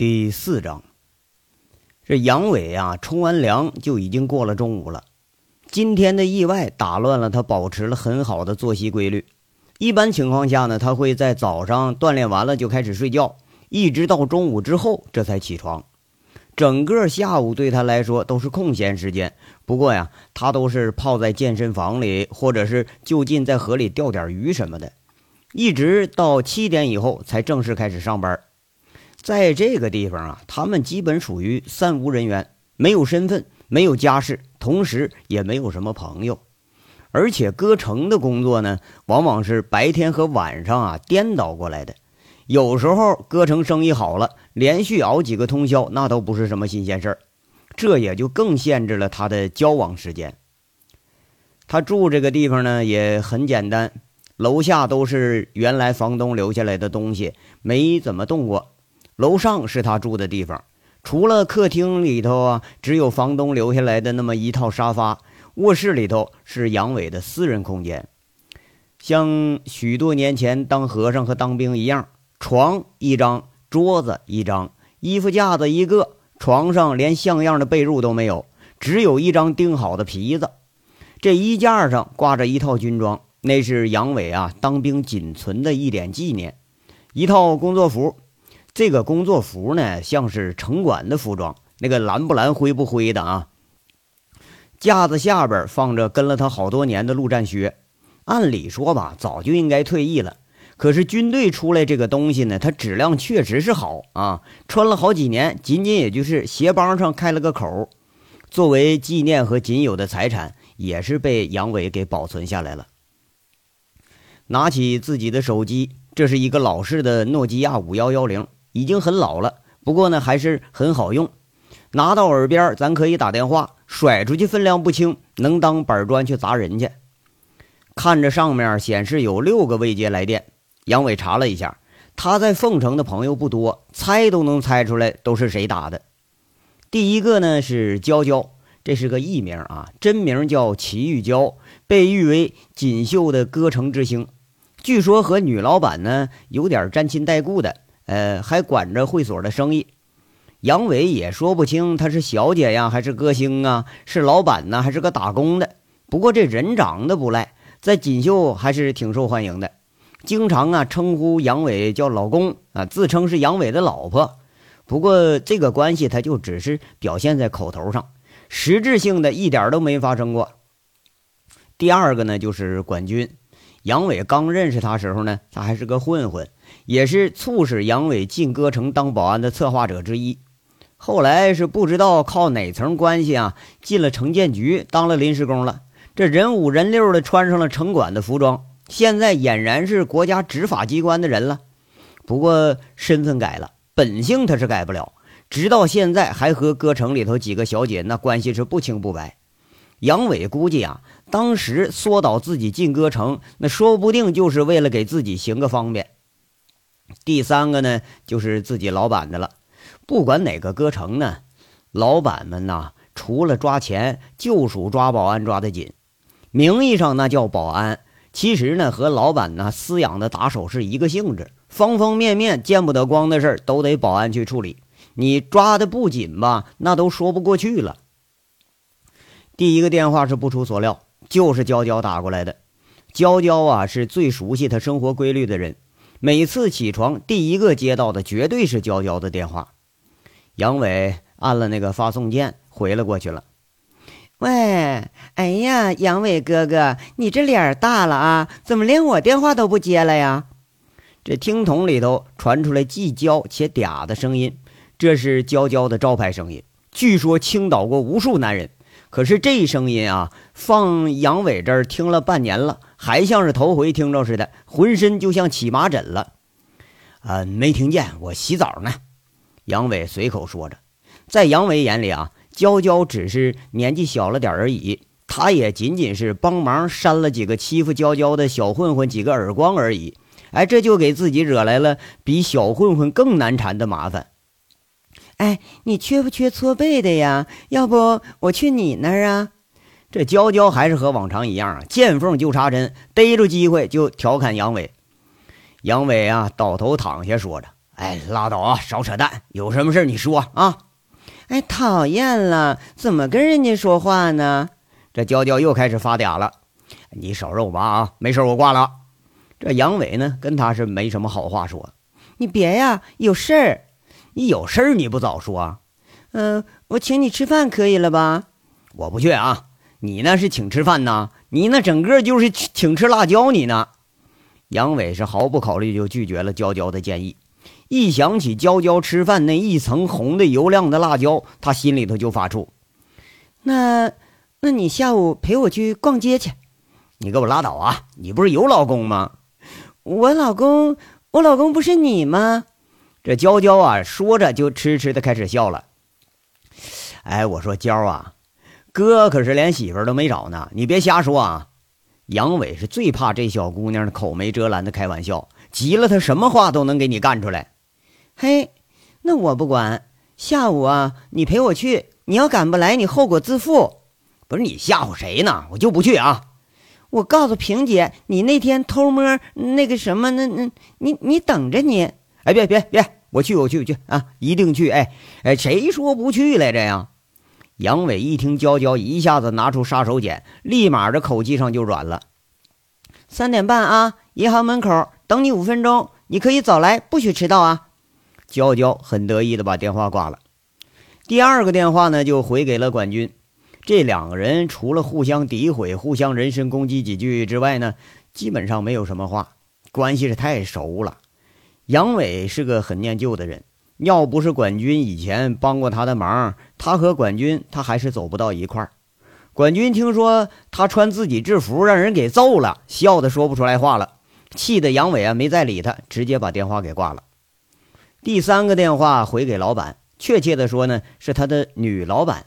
第四章，这杨伟啊，冲完凉就已经过了中午了。今天的意外打乱了他保持了很好的作息规律。一般情况下呢，他会在早上锻炼完了就开始睡觉，一直到中午之后这才起床。整个下午对他来说都是空闲时间。不过呀，他都是泡在健身房里，或者是就近在河里钓点鱼什么的，一直到七点以后才正式开始上班。在这个地方啊，他们基本属于三无人员，没有身份，没有家世，同时也没有什么朋友。而且歌城的工作呢，往往是白天和晚上啊颠倒过来的。有时候歌城生意好了，连续熬几个通宵，那都不是什么新鲜事儿。这也就更限制了他的交往时间。他住这个地方呢，也很简单，楼下都是原来房东留下来的东西，没怎么动过。楼上是他住的地方，除了客厅里头啊，只有房东留下来的那么一套沙发。卧室里头是杨伟的私人空间，像许多年前当和尚和当兵一样，床一张，桌子一张，衣服架子一个，床上连像样的被褥都没有，只有一张钉好的皮子。这衣架上挂着一套军装，那是杨伟啊当兵仅存的一点纪念，一套工作服。这个工作服呢，像是城管的服装，那个蓝不蓝、灰不灰的啊。架子下边放着跟了他好多年的陆战靴，按理说吧，早就应该退役了。可是军队出来这个东西呢，它质量确实是好啊，穿了好几年，仅仅也就是鞋帮上开了个口，作为纪念和仅有的财产，也是被杨伟给保存下来了。拿起自己的手机，这是一个老式的诺基亚五幺幺零。已经很老了，不过呢还是很好用。拿到耳边，咱可以打电话，甩出去分量不轻，能当板砖去砸人去。看着上面显示有六个未接来电，杨伟查了一下，他在凤城的朋友不多，猜都能猜出来都是谁打的。第一个呢是娇娇，这是个艺名啊，真名叫齐玉娇，被誉为锦绣的歌城之星，据说和女老板呢有点沾亲带故的。呃，还管着会所的生意，杨伟也说不清她是小姐呀，还是歌星啊，是老板呢，还是个打工的。不过这人长得不赖，在锦绣还是挺受欢迎的，经常啊称呼杨伟叫老公啊，自称是杨伟的老婆。不过这个关系他就只是表现在口头上，实质性的一点都没发生过。第二个呢，就是管军，杨伟刚认识他时候呢，他还是个混混。也是促使杨伟进歌城当保安的策划者之一。后来是不知道靠哪层关系啊，进了城建局当了临时工了。这人五人六的穿上了城管的服装，现在俨然是国家执法机关的人了。不过身份改了，本性他是改不了。直到现在还和歌城里头几个小姐那关系是不清不白。杨伟估计啊，当时缩倒自己进歌城，那说不定就是为了给自己行个方便。第三个呢，就是自己老板的了。不管哪个歌城呢，老板们呐，除了抓钱，就属抓保安抓得紧。名义上那叫保安，其实呢，和老板呢饲养的打手是一个性质。方方面面见不得光的事儿，都得保安去处理。你抓的不紧吧，那都说不过去了。第一个电话是不出所料，就是娇娇打过来的。娇娇啊，是最熟悉他生活规律的人。每次起床，第一个接到的绝对是娇娇的电话。杨伟按了那个发送键，回了过去了。喂，哎呀，杨伟哥哥，你这脸大了啊？怎么连我电话都不接了呀？这听筒里头传出来既娇且嗲的声音，这是娇娇的招牌声音，据说倾倒过无数男人。可是这声音啊，放杨伟这儿听了半年了，还像是头回听着似的，浑身就像起麻疹了。啊，没听见，我洗澡呢。杨伟随口说着，在杨伟眼里啊，娇娇只是年纪小了点而已，他也仅仅是帮忙扇了几个欺负娇娇的小混混几个耳光而已。哎，这就给自己惹来了比小混混更难缠的麻烦。哎，你缺不缺搓背的呀？要不我去你那儿啊？这娇娇还是和往常一样啊，见缝就插针，逮住机会就调侃杨伟。杨伟啊，倒头躺下说着：“哎，拉倒啊，少扯淡！有什么事你说啊？哎，讨厌了，怎么跟人家说话呢？这娇娇又开始发嗲了。你少肉麻啊！没事，我挂了。这杨伟呢，跟他是没什么好话说。你别呀，有事儿。你有事儿你不早说？嗯，我请你吃饭可以了吧？我不去啊！你那是请吃饭呐？你那整个就是请吃辣椒你呢？杨伟是毫不考虑就拒绝了娇娇的建议。一想起娇娇吃饭那一层红的油亮的辣椒，他心里头就发怵。那，那你下午陪我去逛街去？你给我拉倒啊！你不是有老公吗？我老公，我老公不是你吗？这娇娇啊，说着就痴痴的开始笑了。哎，我说娇啊，哥可是连媳妇都没找呢，你别瞎说啊！杨伟是最怕这小姑娘的口没遮拦的开玩笑，急了他什么话都能给你干出来。嘿，那我不管。下午啊，你陪我去。你要赶不来，你后果自负。不是你吓唬谁呢？我就不去啊！我告诉萍姐，你那天偷摸那个什么，那那，你你等着你。哎，别别别，我去我去我去啊，一定去！哎哎，谁说不去来着呀？杨伟一听娇娇一下子拿出杀手锏，立马这口气上就软了。三点半啊，银行门口等你五分钟，你可以早来，不许迟到啊！娇娇很得意的把电话挂了。第二个电话呢，就回给了管军。这两个人除了互相诋毁、互相人身攻击几句之外呢，基本上没有什么话，关系是太熟了。杨伟是个很念旧的人，要不是管军以前帮过他的忙，他和管军他还是走不到一块儿。管军听说他穿自己制服让人给揍了，笑得说不出来话了，气得杨伟啊没再理他，直接把电话给挂了。第三个电话回给老板，确切的说呢，是他的女老板。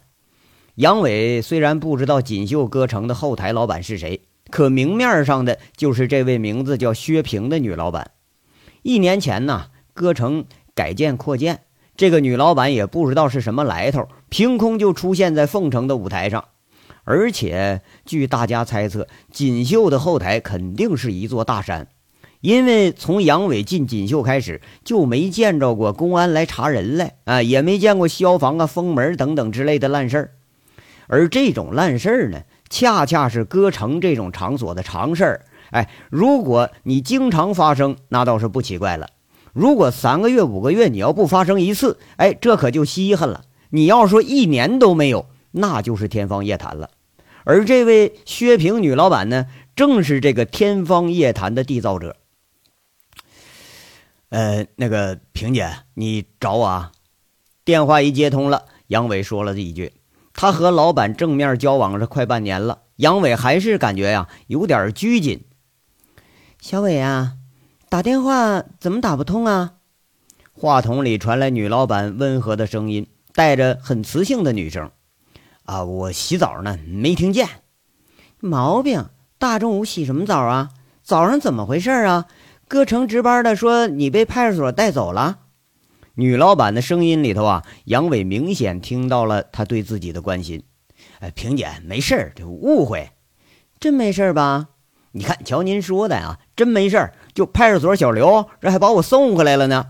杨伟虽然不知道锦绣歌城的后台老板是谁，可明面上的就是这位名字叫薛平的女老板。一年前呢，歌城改建扩建，这个女老板也不知道是什么来头，凭空就出现在凤城的舞台上。而且据大家猜测，锦绣的后台肯定是一座大山。因为从杨伟进锦绣开始，就没见着过公安来查人来啊，也没见过消防啊封门等等之类的烂事儿。而这种烂事儿呢，恰恰是歌城这种场所的常事儿。哎，如果你经常发生，那倒是不奇怪了。如果三个月、五个月你要不发生一次，哎，这可就稀罕了。你要说一年都没有，那就是天方夜谭了。而这位薛平女老板呢，正是这个天方夜谭的缔造者。呃，那个萍姐，你找我啊？电话一接通了，杨伟说了这一句：“他和老板正面交往了快半年了，杨伟还是感觉呀有点拘谨。”小伟啊，打电话怎么打不通啊？话筒里传来女老板温和的声音，带着很磁性的女声：“啊，我洗澡呢，没听见。毛病，大中午洗什么澡啊？早上怎么回事啊？”歌城值班的说：“你被派出所带走了。”女老板的声音里头啊，杨伟明显听到了她对自己的关心。哎，萍姐，没事儿，这误会，真没事吧？你看，瞧您说的啊，真没事儿。就派出所小刘，这还把我送回来了呢。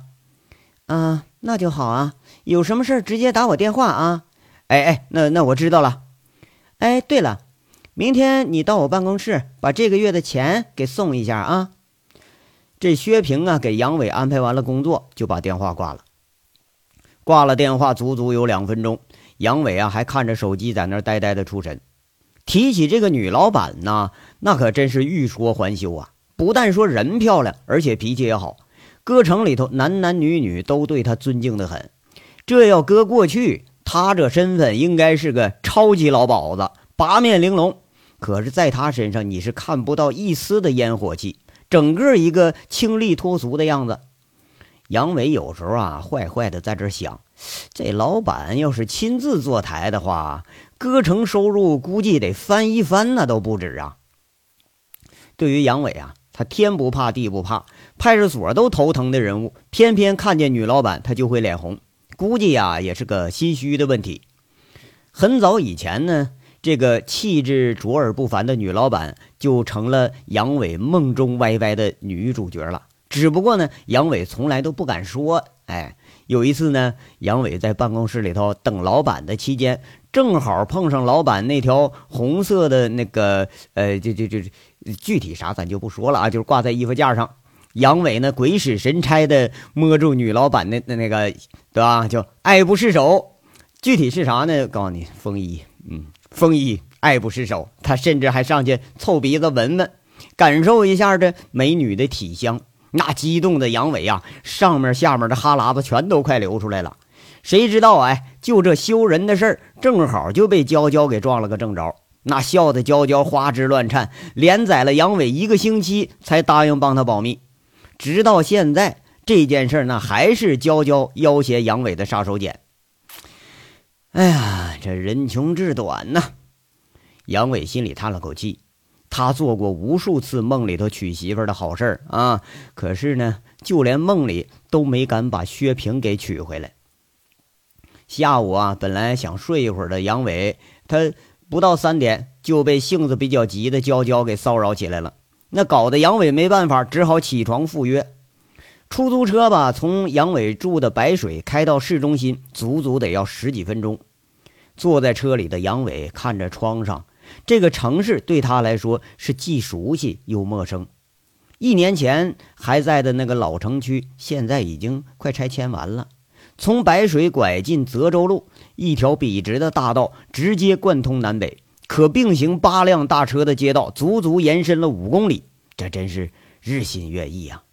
啊，那就好啊。有什么事儿直接打我电话啊。哎哎，那那我知道了。哎，对了，明天你到我办公室把这个月的钱给送一下啊。这薛平啊，给杨伟安排完了工作，就把电话挂了。挂了电话，足足有两分钟，杨伟啊还看着手机，在那儿呆呆的出神。提起这个女老板呢，那可真是欲说还休啊！不但说人漂亮，而且脾气也好，歌城里头男男女女都对她尊敬的很。这要搁过去，她这身份应该是个超级老鸨子，八面玲珑。可是，在她身上，你是看不到一丝的烟火气。整个一个清丽脱俗的样子，杨伟有时候啊，坏坏的在这想，这老板要是亲自坐台的话，歌城收入估计得翻一番，那都不止啊。对于杨伟啊，他天不怕地不怕，派出所都头疼的人物，偏偏看见女老板他就会脸红，估计呀也是个心虚的问题。很早以前呢。这个气质卓尔不凡的女老板就成了杨伟梦中歪歪的女主角了。只不过呢，杨伟从来都不敢说，哎，有一次呢，杨伟在办公室里头等老板的期间，正好碰上老板那条红色的那个呃，就就就具体啥咱就不说了啊，就是挂在衣服架上。杨伟呢，鬼使神差的摸住女老板的那那个，对吧？就爱不释手。具体是啥呢？告诉你，风衣，嗯，风衣爱不释手。他甚至还上去凑鼻子闻闻，感受一下这美女的体香。那激动的杨伟啊，上面下面的哈喇子全都快流出来了。谁知道哎，就这羞人的事儿，正好就被娇娇给撞了个正着。那笑的娇娇花枝乱颤，连宰了杨伟一个星期，才答应帮他保密。直到现在，这件事那还是娇娇要挟杨伟的杀手锏。哎呀，这人穷志短呐！杨伟心里叹了口气，他做过无数次梦里头娶媳妇的好事啊，可是呢，就连梦里都没敢把薛平给娶回来。下午啊，本来想睡一会儿的杨伟，他不到三点就被性子比较急的娇娇给骚扰起来了。那搞得杨伟没办法，只好起床赴约。出租车吧，从杨伟住的白水开到市中心，足足得要十几分钟。坐在车里的杨伟看着窗上，这个城市对他来说是既熟悉又陌生。一年前还在的那个老城区，现在已经快拆迁完了。从白水拐进泽州路，一条笔直的大道直接贯通南北。可并行八辆大车的街道，足足延伸了五公里，这真是日新月异啊！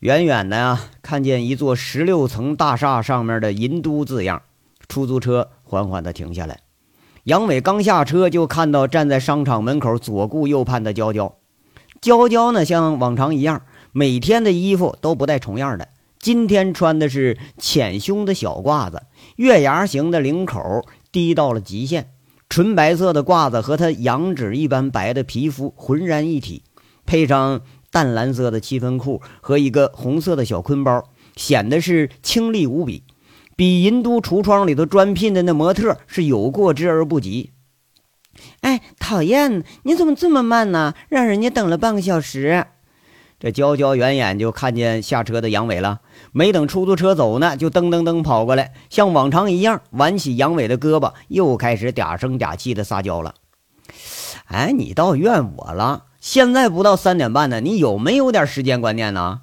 远远的呀，看见一座十六层大厦上面的“银都”字样，出租车缓缓地停下来。杨伟刚下车，就看到站在商场门口左顾右盼的娇娇。娇娇呢，像往常一样，每天的衣服都不带重样的。今天穿的是浅胸的小褂子，月牙形的领口低到了极限。纯白色的褂子和她羊脂一般白的皮肤浑然一体，配上淡蓝色的七分裤和一个红色的小坤包，显得是清丽无比，比银都橱窗里头专聘的那模特是有过之而不及。哎，讨厌！你怎么这么慢呢？让人家等了半个小时。这娇娇远远就看见下车的杨伟了，没等出租车走呢，就噔噔噔跑过来，像往常一样挽起杨伟的胳膊，又开始嗲声嗲气的撒娇了。哎，你倒怨我了！现在不到三点半呢，你有没有点时间观念呢？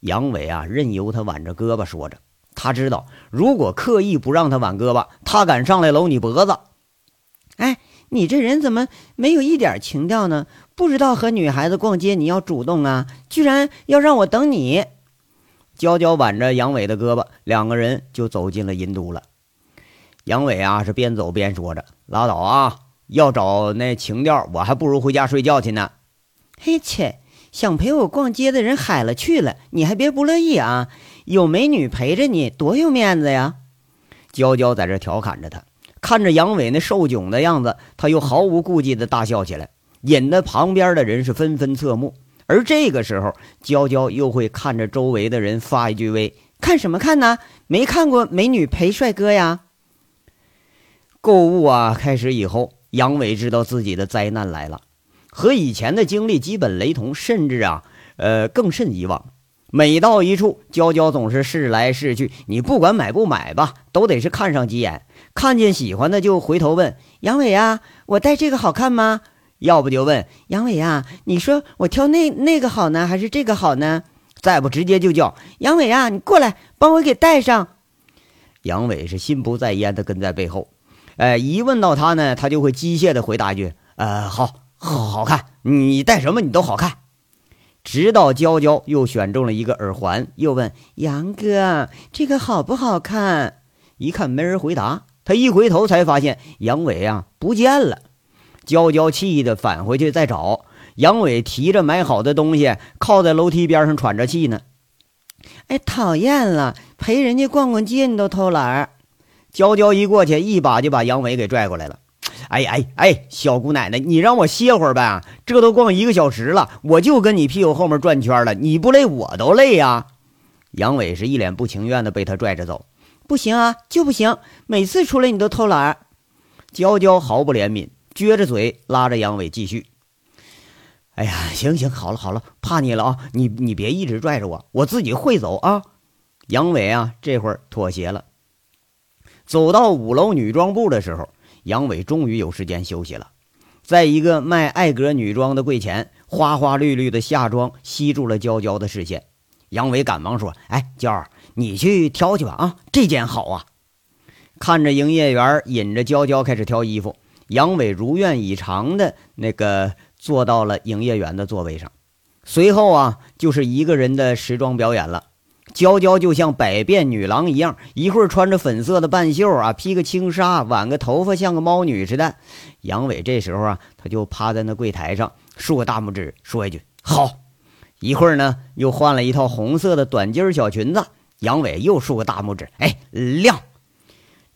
杨伟啊，任由他挽着胳膊说着，他知道如果刻意不让他挽胳膊，他敢上来搂你脖子。哎，你这人怎么没有一点情调呢？不知道和女孩子逛街你要主动啊，居然要让我等你。娇娇挽着杨伟的胳膊，两个人就走进了银都了。杨伟啊是边走边说着：“拉倒啊，要找那情调，我还不如回家睡觉去呢。”嘿切，想陪我逛街的人海了去了，你还别不乐意啊？有美女陪着你，多有面子呀！娇娇在这调侃着他，看着杨伟那受窘的样子，他又毫无顾忌的大笑起来。引得旁边的人是纷纷侧目，而这个时候，娇娇又会看着周围的人发一句威：“看什么看呢？没看过美女陪帅哥呀！”购物啊，开始以后，杨伟知道自己的灾难来了，和以前的经历基本雷同，甚至啊，呃，更甚以往。每到一处，娇娇总是试来试去，你不管买不买吧，都得是看上几眼，看见喜欢的就回头问杨伟啊：“我戴这个好看吗？”要不就问杨伟啊，你说我挑那那个好呢，还是这个好呢？再不直接就叫杨伟啊，你过来帮我给带上。杨伟是心不在焉的跟在背后，哎，一问到他呢，他就会机械的回答一句：“呃，好，好，好看，你戴什么你都好看。”直到娇娇又选中了一个耳环，又问杨哥这个好不好看？一看没人回答，他一回头才发现杨伟啊不见了。娇娇气的返回去再找杨伟，提着买好的东西，靠在楼梯边上喘着气呢。哎，讨厌了！陪人家逛逛街，你都偷懒儿。娇娇一过去，一把就把杨伟给拽过来了。哎哎哎，小姑奶奶，你让我歇会儿呗！这都逛一个小时了，我就跟你屁股后面转圈了，你不累我都累呀。杨伟是一脸不情愿的被他拽着走。不行啊，就不行！每次出来你都偷懒儿。娇娇毫不怜悯。撅着嘴拉着杨伟继续。哎呀，行行，好了好了，怕你了啊！你你别一直拽着我，我自己会走啊！杨伟啊，这会儿妥协了。走到五楼女装部的时候，杨伟终于有时间休息了。在一个卖艾格女装的柜前，花花绿绿的夏装吸住了娇娇的视线。杨伟赶忙说：“哎，娇儿，你去挑去吧，啊，这件好啊。”看着营业员引着娇娇开始挑衣服，杨伟如愿以偿的那个坐到了营业员的座位上。随后啊，就是一个人的时装表演了。娇娇就像百变女郎一样，一会儿穿着粉色的半袖啊，披个轻纱，挽个头发像个猫女似的。杨伟这时候啊，他就趴在那柜台上，竖个大拇指，说一句“好”。一会儿呢，又换了一套红色的短襟小裙子，杨伟又竖个大拇指，哎，亮。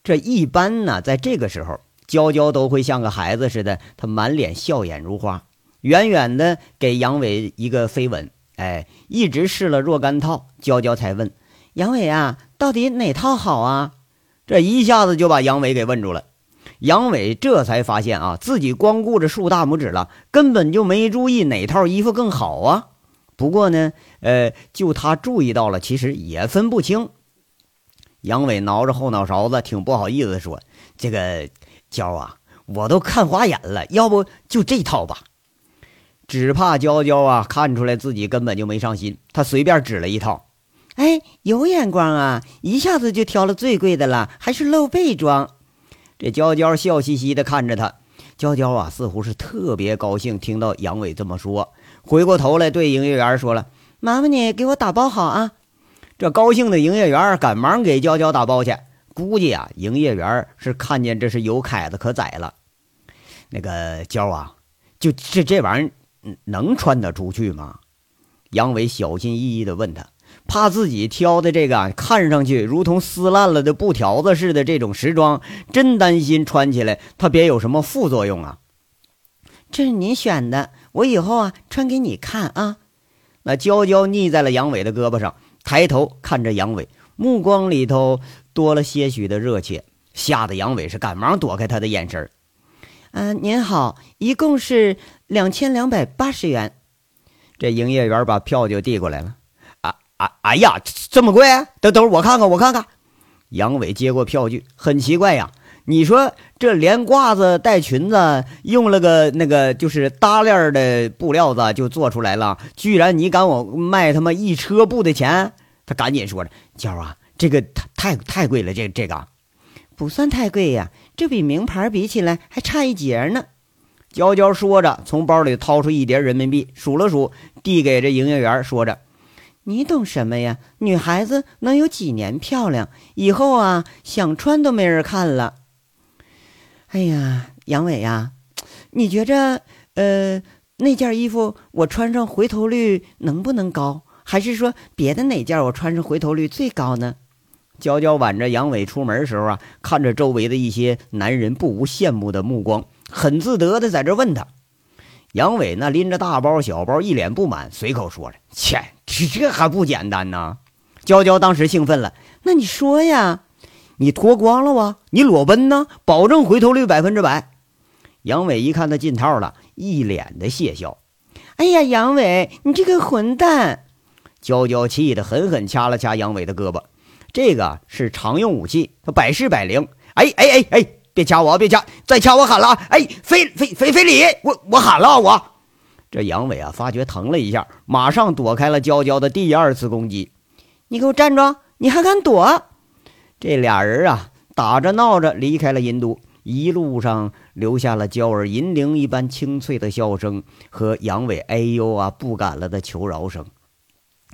这一般呢，在这个时候，娇娇都会像个孩子似的，她满脸笑靥如花。远远的给杨伟一个飞吻，哎，一直试了若干套，娇娇才问杨伟啊，到底哪套好啊？这一下子就把杨伟给问住了。杨伟这才发现啊，自己光顾着竖大拇指了，根本就没注意哪套衣服更好啊。不过呢，呃，就他注意到了，其实也分不清。杨伟挠着后脑勺子，挺不好意思说：“这个娇啊，我都看花眼了，要不就这套吧。”只怕娇娇啊，看出来自己根本就没上心，她随便指了一套。哎，有眼光啊，一下子就挑了最贵的了，还是露背装。这娇娇笑嘻嘻的看着他，娇娇啊，似乎是特别高兴，听到杨伟这么说，回过头来对营业员说了：“麻烦你给我打包好啊。”这高兴的营业员赶忙给娇娇打包去。估计啊，营业员是看见这是有凯子可宰了。那个娇啊，就这这玩意儿。能穿得出去吗？杨伟小心翼翼地问他，怕自己挑的这个看上去如同撕烂了的布条子似的这种时装，真担心穿起来他别有什么副作用啊。这是您选的，我以后啊穿给你看啊。那娇娇腻在了杨伟的胳膊上，抬头看着杨伟，目光里头多了些许的热切，吓得杨伟是赶忙躲开他的眼神。嗯，您好，一共是两千两百八十元。这营业员把票就递过来了。啊啊，哎呀，这么贵？等等我看看，我看看。杨伟接过票据，很奇怪呀。你说这连褂子带裙子，用了个那个就是搭链的布料子就做出来了，居然你敢我卖他妈一车布的钱？他赶紧说着：“娇啊，这个太太太贵了，这这个不算太贵呀。”这比名牌比起来还差一截呢。娇娇说着，从包里掏出一叠人民币，数了数，递给这营业员，说着：“你懂什么呀？女孩子能有几年漂亮？以后啊，想穿都没人看了。”哎呀，杨伟呀，你觉着，呃，那件衣服我穿上回头率能不能高？还是说别的哪件我穿上回头率最高呢？娇娇挽着杨伟出门时候啊，看着周围的一些男人不无羡慕的目光，很自得的在这问他。杨伟那拎着大包小包，一脸不满，随口说着：“切，这这还不简单呢？”娇娇当时兴奋了：“那你说呀，你脱光了哇？你裸奔呢？保证回头率百分之百。”杨伟一看他进套了，一脸的窃笑：“哎呀，杨伟，你这个混蛋！”娇娇气得狠狠掐了掐杨伟的胳膊。这个是常用武器，它百试百灵。哎哎哎哎，别掐我，别掐！再掐我喊了！哎，非非非非礼！我我喊了我。这杨伟啊，发觉疼了一下，马上躲开了娇娇的第二次攻击。你给我站住！你还敢躲？这俩人啊，打着闹着离开了银都，一路上留下了娇儿银铃一般清脆的笑声和杨伟哎呦啊不敢了的求饶声。